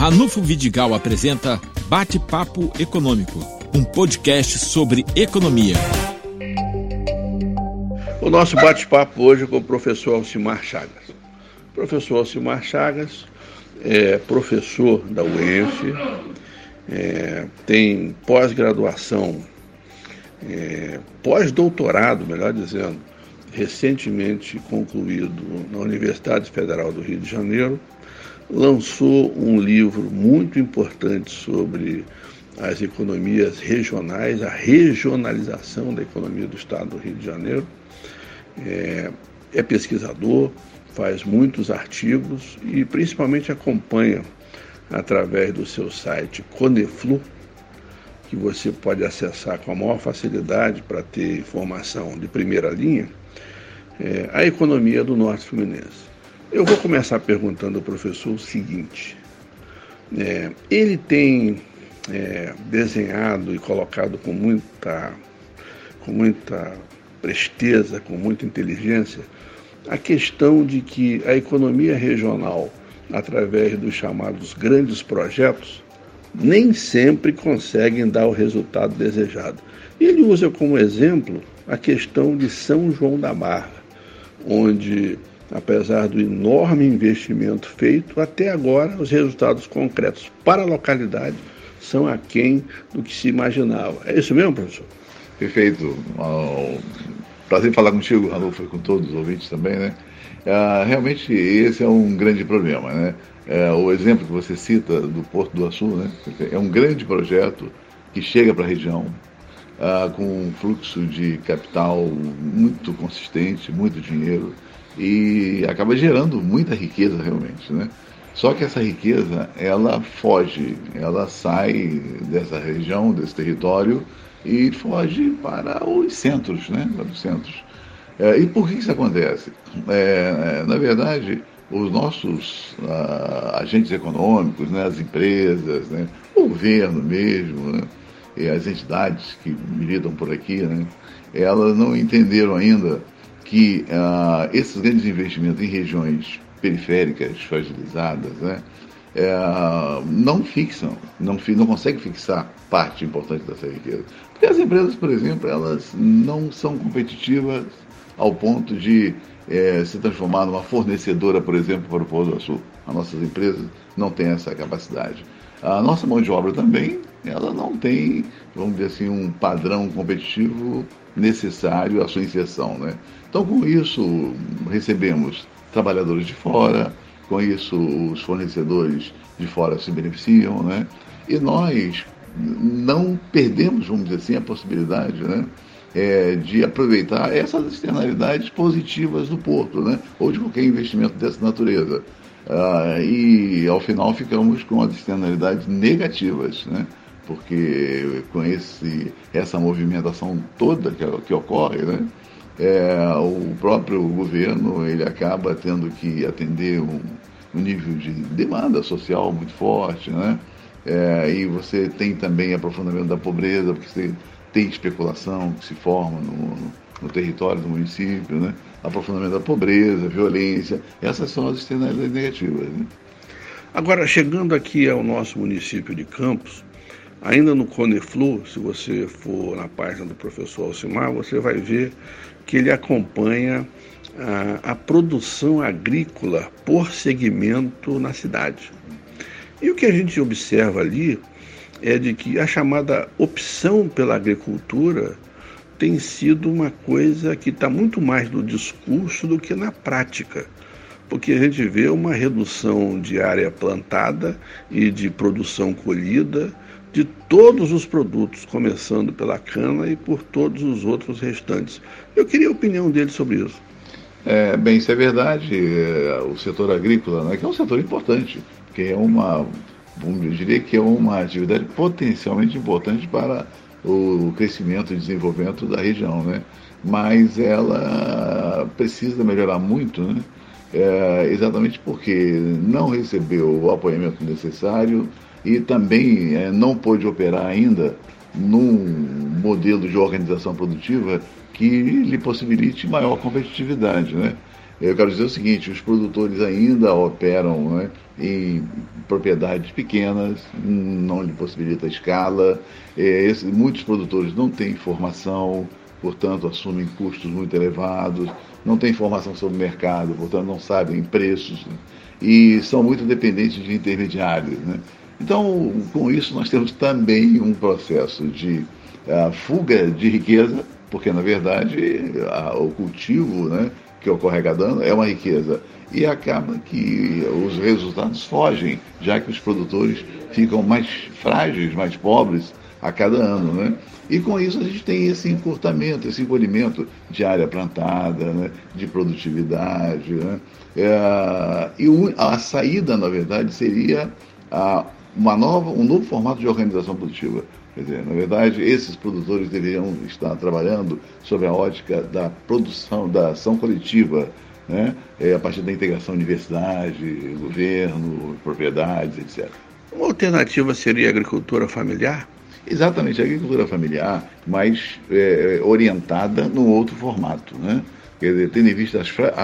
Ranulfo Vidigal apresenta Bate-Papo Econômico, um podcast sobre economia. O nosso bate-papo hoje é com o professor Alcimar Chagas. O professor Alcimar Chagas é professor da UENF, é, tem pós-graduação, é, pós-doutorado, melhor dizendo, recentemente concluído na Universidade Federal do Rio de Janeiro, lançou um livro muito importante sobre as economias regionais, a regionalização da economia do Estado do Rio de Janeiro. É, é pesquisador, faz muitos artigos e principalmente acompanha através do seu site Coneflu, que você pode acessar com a maior facilidade para ter informação de primeira linha, é, a economia do Norte Fluminense. Eu vou começar perguntando ao professor o seguinte: é, ele tem é, desenhado e colocado com muita, com muita presteza, com muita inteligência, a questão de que a economia regional, através dos chamados grandes projetos, nem sempre conseguem dar o resultado desejado. Ele usa como exemplo a questão de São João da Barra, onde apesar do enorme investimento feito, até agora os resultados concretos para a localidade são aquém do que se imaginava. É isso mesmo, professor? Perfeito. prazer falar contigo, Ranulfo, e com todos os ouvintes também, né? Uh, realmente esse é um grande problema, né? Uh, o exemplo que você cita do Porto do Açu, né? É um grande projeto que chega para a região uh, com um fluxo de capital muito consistente, muito dinheiro, e acaba gerando muita riqueza realmente, né? Só que essa riqueza, ela foge, ela sai dessa região, desse território e foge para os centros, né? Para os centros. É, e por que isso acontece? É, é na verdade, os nossos ah, agentes econômicos, né, as empresas, né, o governo mesmo, né, e as entidades que milidam por aqui, né, elas não entenderam ainda que uh, esses grandes investimentos em regiões periféricas, fragilizadas, né, uh, não fixam, não, não conseguem fixar parte importante dessa riqueza. Porque as empresas, por exemplo, elas não são competitivas ao ponto de é, se transformar numa fornecedora, por exemplo, para o Polo do Sul. As nossas empresas não têm essa capacidade. A nossa mão de obra também, ela não tem, vamos dizer assim, um padrão competitivo necessário à sua inserção. Né? Então, com isso, recebemos trabalhadores de fora, com isso, os fornecedores de fora se beneficiam, né? e nós não perdemos, vamos dizer assim, a possibilidade né? É, de aproveitar essas externalidades positivas do porto, né? ou de qualquer investimento dessa natureza. Ah, e ao final ficamos com as externalidades negativas. Né? Porque com esse, essa movimentação toda que, que ocorre, né, é, o próprio governo ele acaba tendo que atender um, um nível de demanda social muito forte, né? É, e você tem também aprofundamento da pobreza, porque você tem especulação que se forma no, no território do município, né? aprofundamento da pobreza, violência, essas são as externalidades negativas. Né? Agora, chegando aqui ao nosso município de Campos, Ainda no Coneflu, se você for na página do professor Alcimar, você vai ver que ele acompanha a, a produção agrícola por segmento na cidade. E o que a gente observa ali é de que a chamada opção pela agricultura tem sido uma coisa que está muito mais no discurso do que na prática. Porque a gente vê uma redução de área plantada e de produção colhida, de todos os produtos, começando pela cana e por todos os outros restantes. Eu queria a opinião dele sobre isso. É, bem, isso é verdade. É, o setor agrícola, né, que é um setor importante, que é uma, eu diria que é uma atividade potencialmente importante para o crescimento e desenvolvimento da região, né? Mas ela precisa melhorar muito, né? É, exatamente porque não recebeu o apoiamento necessário, e também é, não pôde operar ainda num modelo de organização produtiva que lhe possibilite maior competitividade. Né? Eu quero dizer o seguinte: os produtores ainda operam né, em propriedades pequenas, não lhe possibilita escala. É, esse, muitos produtores não têm formação, portanto, assumem custos muito elevados, não têm informação sobre o mercado, portanto, não sabem preços né, e são muito dependentes de intermediários. Né? Então, com isso, nós temos também um processo de uh, fuga de riqueza, porque, na verdade, o cultivo né, que ocorre a cada ano é uma riqueza e acaba que os resultados fogem, já que os produtores ficam mais frágeis, mais pobres a cada ano, né? E com isso a gente tem esse encurtamento, esse encolhimento de área plantada, né? de produtividade. Né? É, e a saída, na verdade, seria a, uma nova, um novo formato de organização produtiva. Quer dizer, na verdade, esses produtores deveriam estar trabalhando sob a ótica da produção, da ação coletiva, né? É, a partir da integração universidade, governo, propriedades, etc. Uma alternativa seria a agricultura familiar? Exatamente, a agricultura familiar, mas é, orientada num outro formato, né? Quer dizer, tendo em vista as, fra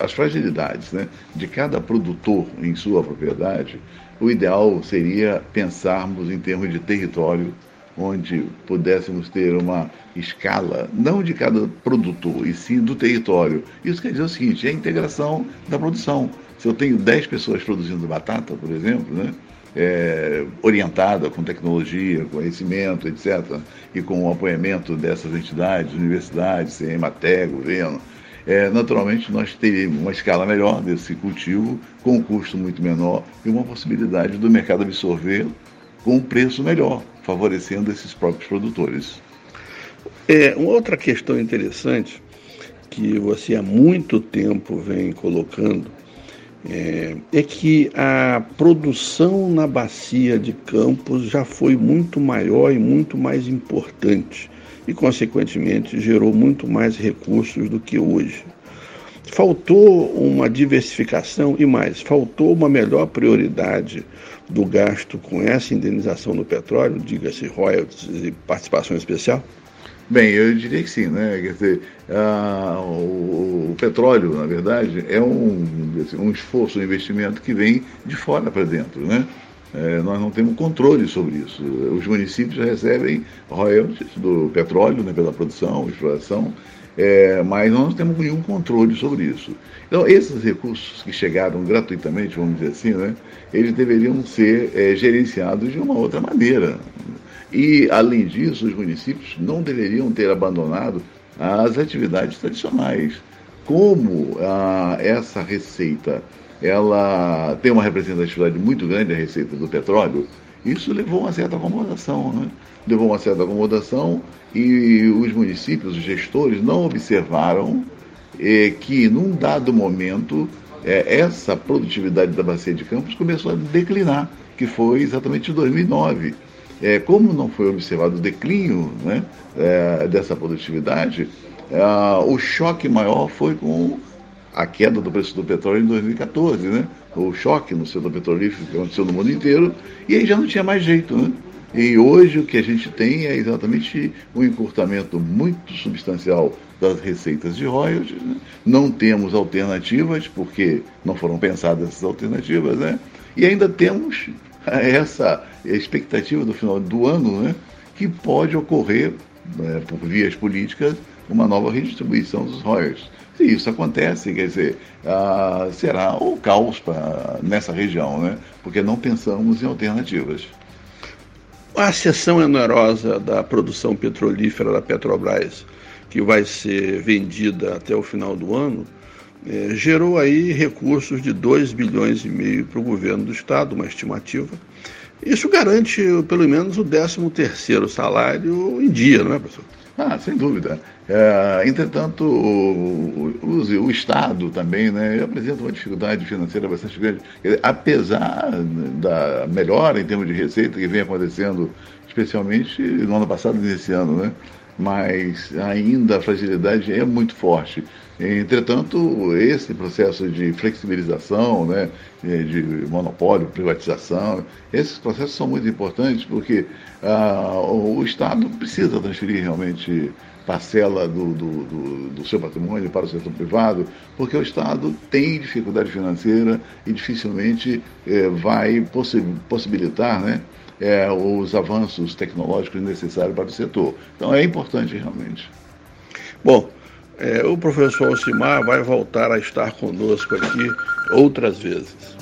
as fragilidades né, de cada produtor em sua propriedade, o ideal seria pensarmos em termos de território onde pudéssemos ter uma escala, não de cada produtor, e sim do território. Isso quer dizer o seguinte: é a integração da produção. Se eu tenho 10 pessoas produzindo batata, por exemplo, né, é, orientada com tecnologia, conhecimento, etc., e com o apoiamento dessas entidades, universidades, CEMATEC, governo, é, naturalmente nós teríamos uma escala melhor desse cultivo, com um custo muito menor e uma possibilidade do mercado absorver com um preço melhor favorecendo esses próprios produtores. É, uma outra questão interessante que você há muito tempo vem colocando é, é, que a produção na bacia de Campos já foi muito maior e muito mais importante e, consequentemente, gerou muito mais recursos do que hoje. Faltou uma diversificação e mais, faltou uma melhor prioridade do gasto com essa indenização no petróleo, diga-se royalties e participação especial? Bem, eu diria que sim, né? Quer dizer, o, o, petróleo, na verdade, é um, um esforço, um investimento que vem de fora para dentro, né? É, nós não temos controle sobre isso. Os municípios recebem royalties do petróleo né, pela produção, exploração, é, mas nós não temos nenhum controle sobre isso. Então, esses recursos que chegaram gratuitamente, vamos dizer assim, né, eles deveriam ser é, gerenciados de uma outra maneira. E, além disso, os municípios não deveriam ter abandonado as atividades tradicionais. Como ah, essa receita ela tem uma representatividade muito grande, a receita do petróleo, isso levou a uma certa acomodação. Né? Levou a uma certa acomodação e os municípios, os gestores, não observaram eh, que, num dado momento, eh, essa produtividade da Bacia de Campos começou a declinar, que foi exatamente em 2009. É, como não foi observado o declínio né, é, dessa produtividade, é, o choque maior foi com a queda do preço do petróleo em 2014, né? O choque no setor petrolífero que aconteceu no mundo inteiro, e aí já não tinha mais jeito, né? E hoje o que a gente tem é exatamente um encurtamento muito substancial das receitas de royalties. Né? Não temos alternativas, porque não foram pensadas essas alternativas, né? E ainda temos essa expectativa do final do ano, né? Que pode ocorrer, né, por vias políticas, uma nova redistribuição dos royalties. Se isso acontece, quer dizer, ah, será o caos pra, nessa região, né? Porque não pensamos em alternativas. A seção onerosa da produção petrolífera da Petrobras, que vai ser vendida até o final do ano, é, gerou aí recursos de 2 bilhões e meio para o governo do estado, uma estimativa. Isso garante pelo menos o 13 terceiro salário em dia, não é, professor? Ah, sem dúvida. É, entretanto, o, o, o, Estado também né, apresenta uma dificuldade financeira bastante grande. Apesar da melhora em termos de receita que vem acontecendo, especialmente no ano passado e nesse ano, né? mas ainda a fragilidade é muito forte. Entretanto, esse processo de flexibilização, né, de monopólio, privatização, esses processos são muito importantes porque ah, o Estado precisa transferir realmente parcela do, do, do, do, seu patrimônio para o setor privado, porque o Estado tem dificuldade financeira e dificilmente é, vai possi possibilitar né, é, os avanços tecnológicos necessários para o setor. Então é importante realmente. Bom, é, o professor Alcimar vai voltar a estar conosco aqui outras vezes.